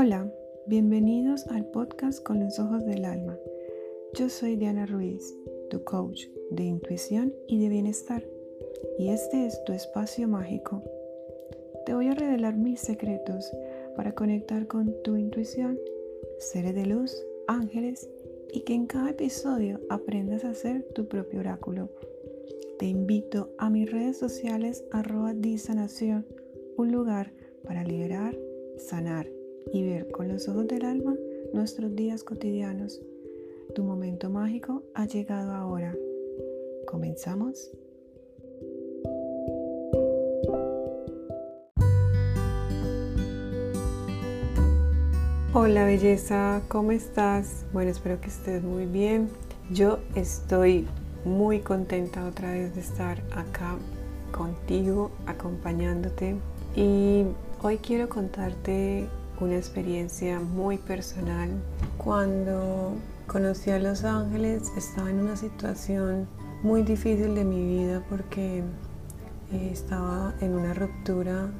Hola, bienvenidos al podcast con los ojos del alma. Yo soy Diana Ruiz, tu coach de intuición y de bienestar, y este es tu espacio mágico. Te voy a revelar mis secretos para conectar con tu intuición, seres de luz, ángeles, y que en cada episodio aprendas a ser tu propio oráculo. Te invito a mis redes sociales arroba disanación, un lugar para liberar, sanar y ver con los ojos del alma nuestros días cotidianos. Tu momento mágico ha llegado ahora. ¿Comenzamos? Hola belleza, ¿cómo estás? Bueno, espero que estés muy bien. Yo estoy muy contenta otra vez de estar acá contigo, acompañándote. Y hoy quiero contarte una experiencia muy personal. Cuando conocí a Los Ángeles estaba en una situación muy difícil de mi vida porque eh, estaba en una ruptura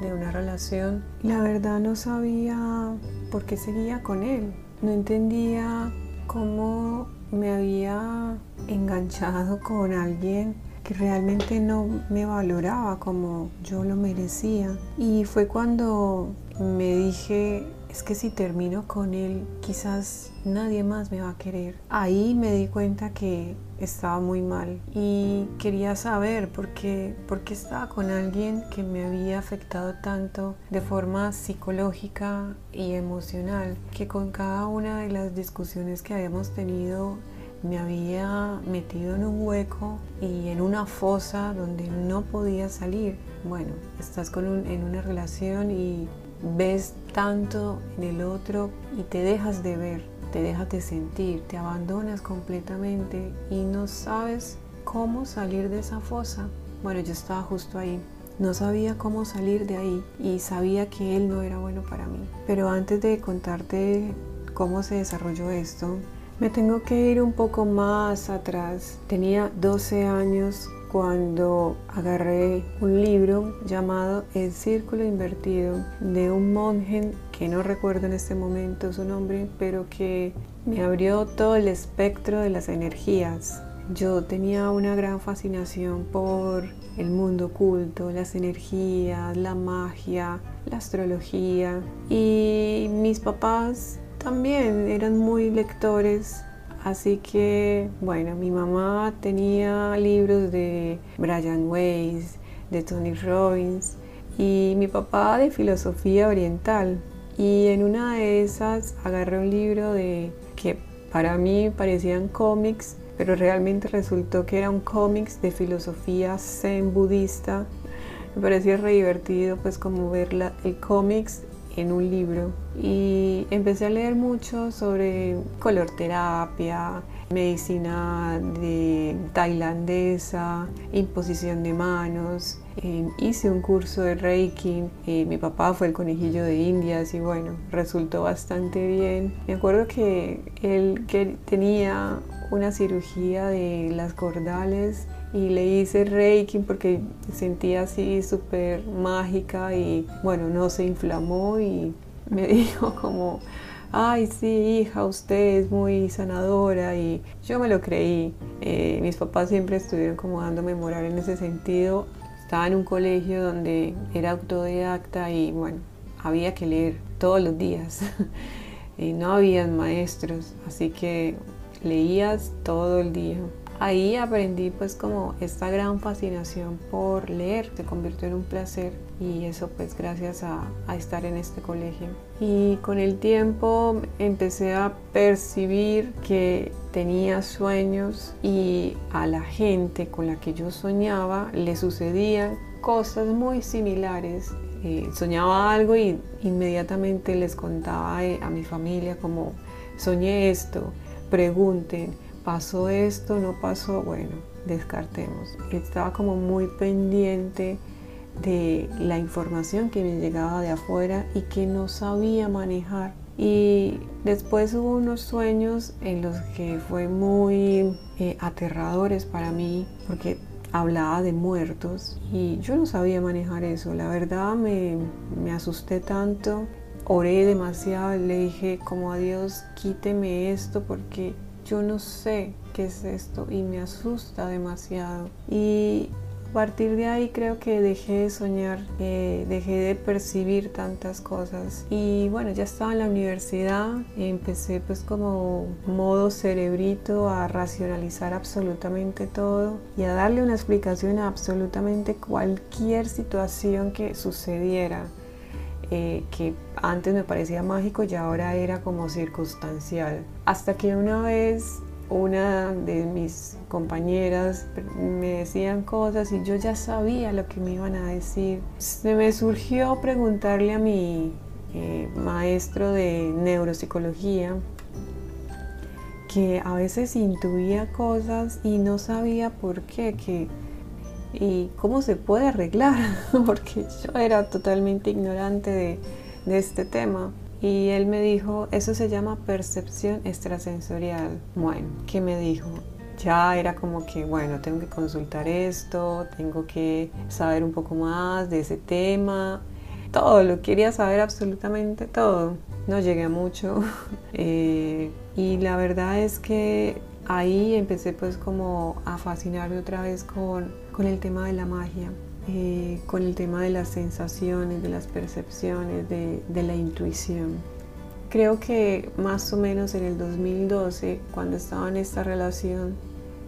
de una relación. La verdad no sabía por qué seguía con él. No entendía cómo me había enganchado con alguien que realmente no me valoraba como yo lo merecía. Y fue cuando me dije, es que si termino con él, quizás nadie más me va a querer. Ahí me di cuenta que estaba muy mal y quería saber por qué, estaba con alguien que me había afectado tanto de forma psicológica y emocional, que con cada una de las discusiones que habíamos tenido me había metido en un hueco y en una fosa donde no podía salir. Bueno, estás con en una relación y ves tanto en el otro y te dejas de ver, te dejas de sentir, te abandonas completamente y no sabes cómo salir de esa fosa. Bueno, yo estaba justo ahí. No sabía cómo salir de ahí y sabía que él no era bueno para mí. Pero antes de contarte cómo se desarrolló esto, me tengo que ir un poco más atrás. Tenía 12 años cuando agarré un libro llamado El Círculo Invertido de un monje que no recuerdo en este momento su nombre, pero que me abrió todo el espectro de las energías. Yo tenía una gran fascinación por el mundo oculto, las energías, la magia, la astrología y mis papás también eran muy lectores, así que bueno, mi mamá tenía libros de Brian Weiss, de Tony Robbins y mi papá de filosofía oriental. Y en una de esas agarré un libro de que para mí parecían cómics, pero realmente resultó que era un cómics de filosofía zen budista. Me parecía re divertido pues como ver el cómics en un libro y empecé a leer mucho sobre color terapia, medicina de tailandesa, imposición de manos. Eh, hice un curso de Reiki, eh, mi papá fue el conejillo de Indias y bueno, resultó bastante bien. Me acuerdo que él que tenía una cirugía de las cordales y le hice reiki porque sentía así súper mágica y bueno, no se inflamó y me dijo como, ay sí, hija, usted es muy sanadora y yo me lo creí. Eh, mis papás siempre estuvieron como dándome moral en ese sentido. Estaba en un colegio donde era autodidacta y bueno, había que leer todos los días y no habían maestros, así que leías todo el día ahí aprendí pues como esta gran fascinación por leer, se convirtió en un placer y eso pues gracias a, estar en este colegio. Y con el tiempo empecé a percibir que tenía sueños y a la gente con la que yo soñaba le sucedían cosas muy similares. Eh, soñaba algo y inmediatamente les contaba a mi familia como soñé esto, pregunten, pasó esto, no pasó, bueno, descartemos. Estaba como muy pendiente de la información que me llegaba de afuera y que no sabía manejar. Y después hubo unos sueños en los que fue muy eh, aterradores para mí porque hablaba de muertos y yo no sabía manejar eso. La verdad me, me asusté tanto oré demasiado, le dije como a Dios, quíteme esto porque yo no sé qué es esto y me asusta demasiado. Y a partir de ahí creo que dejé de soñar, eh, dejé de percibir tantas cosas. Y bueno, ya estaba en la universidad, empecé pues como modo cerebrito a racionalizar absolutamente todo y a darle una explicación a absolutamente cualquier situación que sucediera. Eh, que antes me parecía mágico y ahora era como circunstancial. Hasta que una vez una de mis compañeras me decían cosas y yo ya sabía lo que me iban a decir. Se me surgió preguntarle a mi eh, maestro de neuropsicología que a veces intuía cosas y no sabía por qué, que, y cómo se puede arreglar, porque yo era totalmente ignorante de, este tema. Y él me dijo, eso se llama percepción extrasensorial. Bueno, ¿qué me dijo? Ya era como que, bueno, tengo que consultar esto, tengo que saber un poco más de ese tema. Todo, lo quería saber absolutamente todo. No llegué a mucho. Eh, y la verdad es que ahí empecé pues como a fascinarme otra vez con, con el tema de la magia. Eh, con el tema de las sensaciones, de las percepciones, de, la intuición. Creo que más o menos en el 2012, cuando estaba en esta relación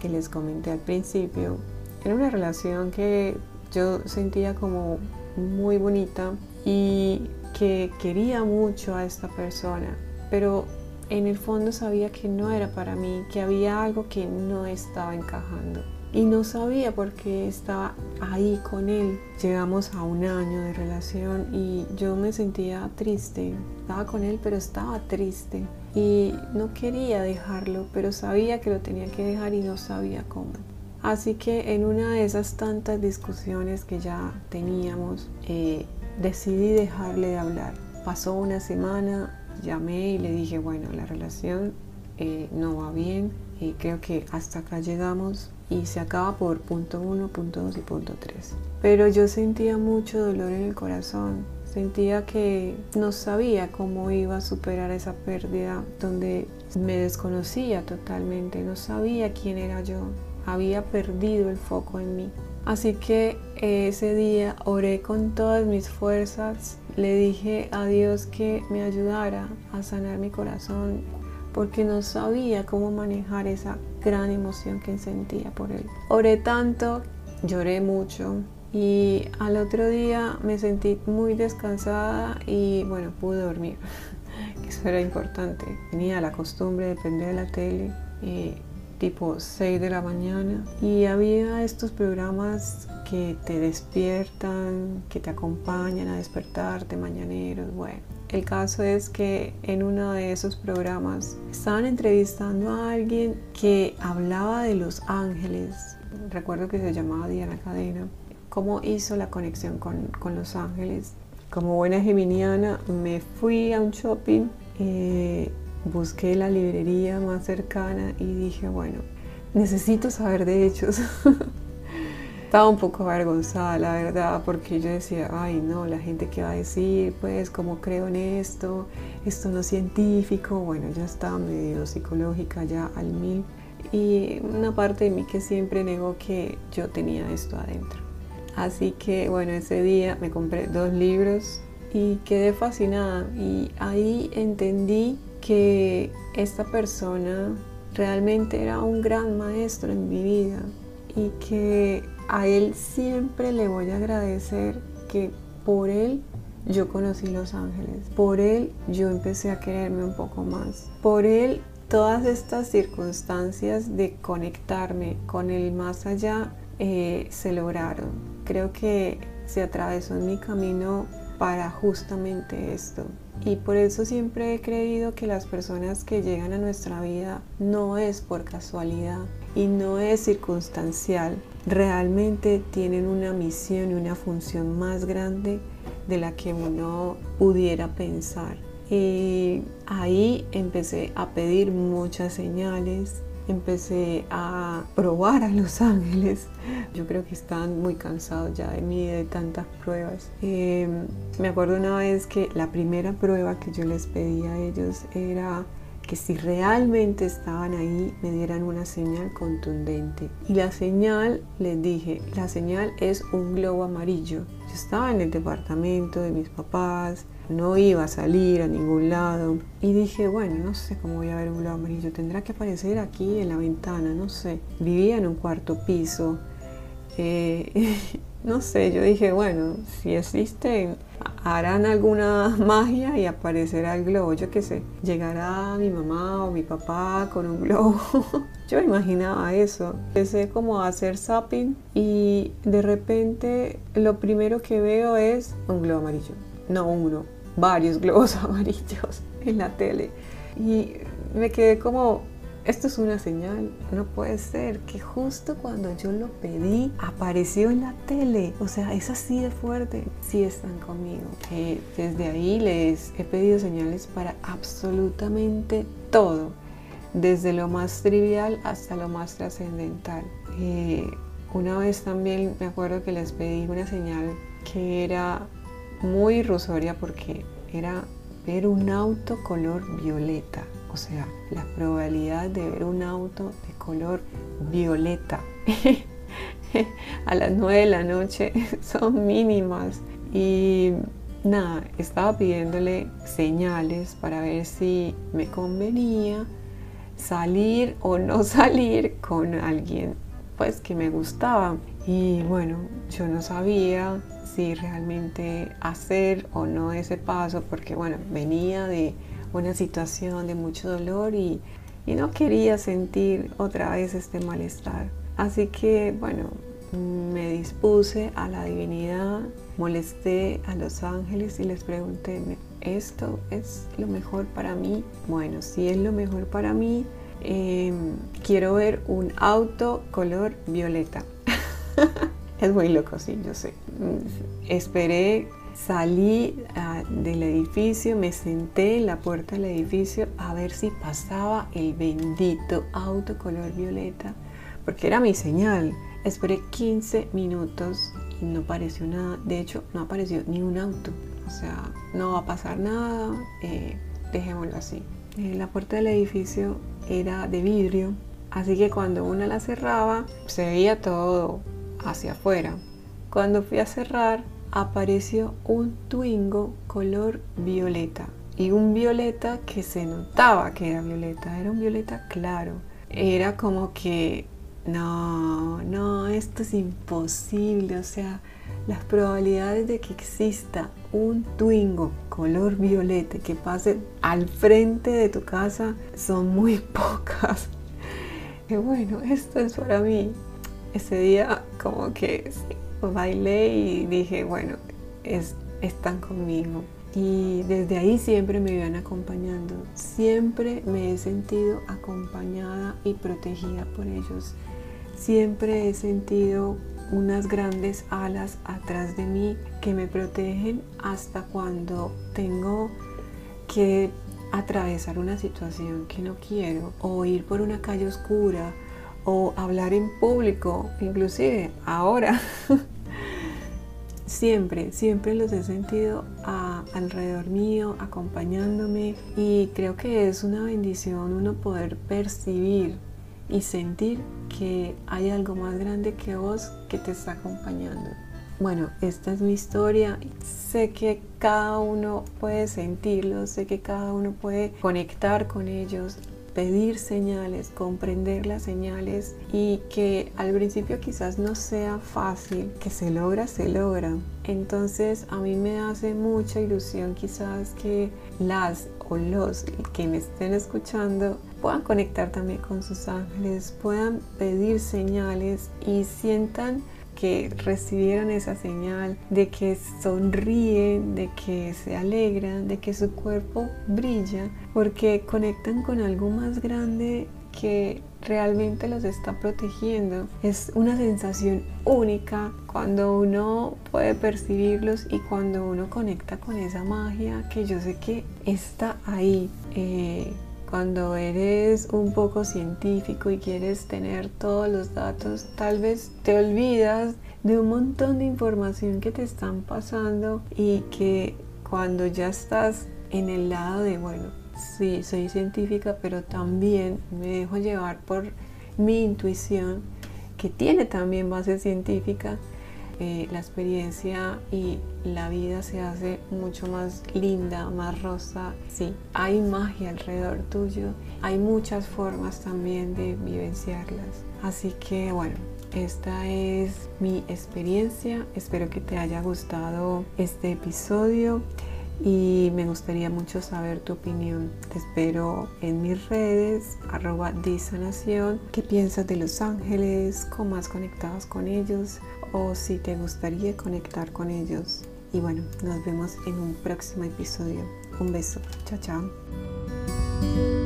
que les comenté al principio, era una relación que yo sentía como muy bonita y que quería mucho a esta persona, pero en el fondo sabía que no era para mí, que había algo que no estaba encajando y no sabía por qué estaba ahí con él. Llegamos a un año de relación y yo me sentía triste. Estaba con él, pero estaba triste y no quería dejarlo, pero sabía que lo tenía que dejar y no sabía cómo. Así que en una de esas tantas discusiones que ya teníamos, eh, decidí dejarle de hablar. Pasó una semana, llamé y le dije, bueno, la relación eh, no va bien creo que hasta acá llegamos y se acaba por punto 1, punto 2 y punto 3. Pero yo sentía mucho dolor en el corazón, sentía que no sabía cómo iba a superar esa pérdida donde me desconocía totalmente, no sabía quién era yo, había perdido el foco en mí. Así que ese día oré con todas mis fuerzas, le dije a Dios que me ayudara a sanar mi corazón porque no sabía cómo manejar esa gran emoción que sentía por él. Oré tanto, lloré mucho y al otro día me sentí muy descansada y bueno, pude dormir, eso era importante. Tenía la costumbre de prender la tele. Eh, tipo 6 de la mañana y había estos programas que te despiertan, que te acompañan a despertarte, mañaneros, bueno. El caso es que en uno de esos programas estaban entrevistando a alguien que hablaba de los ángeles. Recuerdo que se llamaba Diana Cadena. Cómo hizo la conexión con, los ángeles. Como buena geminiana me fui a un shopping, eh, busqué la librería más cercana y dije, bueno, necesito saber de hechos. Estaba un poco avergonzada, la verdad, porque yo decía, ay no, la gente que va a decir, pues, ¿cómo creo en esto? Esto no es científico. Bueno, ya estaba medio psicológica ya al mil. Y una parte de mí que siempre negó que yo tenía esto adentro. Así que, bueno, ese día me compré dos libros y quedé fascinada. Y ahí entendí que esta persona realmente era un gran maestro en mi vida y que a Él siempre le voy a agradecer que por Él yo conocí Los Ángeles, por Él yo empecé a quererme un poco más, por Él todas estas circunstancias de conectarme con el más allá eh, se lograron. Creo que se atravesó en mi camino para justamente esto. Y por eso siempre he creído que las personas que llegan a nuestra vida no es por casualidad y no es circunstancial. Realmente tienen una misión y una función más grande de la que uno pudiera pensar. Y ahí empecé a pedir muchas señales empecé a probar a los ángeles. Yo creo que están muy cansados ya de mí, de tantas pruebas. Em, me acuerdo una vez que la primera prueba que yo les pedí a ellos era que si realmente estaban ahí me dieran una señal contundente. Y la señal, les dije, la señal es un globo amarillo. Yo estaba en el departamento de mis papás, no iba a salir a ningún lado. Y dije, bueno, no sé cómo voy a ver un globo amarillo, tendrá que aparecer aquí en la ventana, no sé. Vivía en un cuarto piso. No sé, yo dije, bueno, si existen, harán alguna magia y aparecerá el globo, yo qué sé. Llegará mi mamá o mi papá con un globo. yo imaginaba eso. Empecé como a hacer zapping y de repente lo primero que veo es un globo amarillo. No uno, varios globos amarillos en la tele. Y me quedé como, esto es una señal, no puede ser que justo cuando yo lo pedí apareció en la tele. O sea, es así de fuerte. Sí están conmigo. Eh, desde ahí les he pedido señales para absolutamente todo, desde lo más trivial hasta lo más trascendental. Eh, una vez también me acuerdo que les pedí una señal que era muy irrisoria porque era ver un auto color violeta. O sea, la probabilidad de ver un auto de color violeta a las 9 de la noche son mínimas. Y nada, estaba pidiéndole señales para ver si me convenía salir o no salir con alguien pues que me gustaba. Y bueno, yo no sabía si realmente hacer o no ese paso, porque bueno, venía de una situación de mucho dolor y, y no quería sentir otra vez este malestar. Así que bueno, me dispuse a la divinidad, molesté a los ángeles y les pregunté, ¿esto es lo mejor para mí? Bueno, si es lo mejor para mí, em, quiero ver un auto color violeta. es muy loco, sí, yo sé. Esperé, salí ah, del edificio, me senté en la puerta del edificio a ver si pasaba el bendito auto color violeta, porque era mi señal. Esperé 15 minutos y no apareció nada. De hecho, no apareció ni un auto. O sea, no va a pasar nada. Eh, dejémoslo así. Eh, la puerta del edificio era de vidrio, así que cuando una la cerraba, se veía todo hacia afuera. Cuando fui a cerrar, apareció un Twingo color violeta. Y un violeta que se notaba que era violeta, era un violeta claro. Era como que, no, no, esto es imposible. O sea, las probabilidades de que exista un Twingo color violeta que pase al frente de tu casa son muy pocas. Que bueno, esto es para mí ese día como que bailé y dije, bueno, es, están conmigo. Y desde ahí siempre me iban acompañando. Siempre me he sentido acompañada y protegida por ellos. Siempre he sentido unas grandes alas atrás de mí que me protegen hasta cuando tengo que atravesar una situación que no quiero o ir por una calle oscura o hablar en público, inclusive ahora. siempre, siempre los he sentido alrededor mío, acompañándome y creo que es una bendición uno poder percibir y sentir que hay algo más grande que vos que te está acompañando. Bueno, esta es mi historia. Sé que cada uno puede sentirlo, sé que cada uno puede conectar con ellos, pedir señales, comprender las señales y que al principio quizás no sea fácil, que se logra, se logra. Entonces a mí me hace mucha ilusión quizás que las o los que me estén escuchando puedan conectar también con sus ángeles, puedan pedir señales y sientan que recibieron esa señal, de que sonríen, de que se alegran, de que su cuerpo brilla, porque conectan con algo más grande que realmente los está protegiendo. Es una sensación única cuando uno puede percibirlos y cuando uno conecta con esa magia que yo sé que está ahí. Eh, cuando eres un poco científico y quieres tener todos los datos, tal vez te olvidas de un montón de información que te están pasando y que cuando ya estás en el lado de, bueno, sí, soy científica, pero también me dejo llevar por mi intuición, que tiene también base científica, eh, la experiencia y la vida se hace mucho más linda, más rosa. Sí, hay magia alrededor tuyo, hay muchas formas también de vivenciarlas. Así que bueno, esta es mi experiencia. Espero que te haya gustado este episodio y me gustaría mucho saber tu opinión. Te espero en mis redes, arroba disanación, qué piensas de los ángeles, cómo has conectado con ellos o si te gustaría conectar con ellos. Y bueno, nos vemos en un próximo episodio. Un beso. Chao, chao.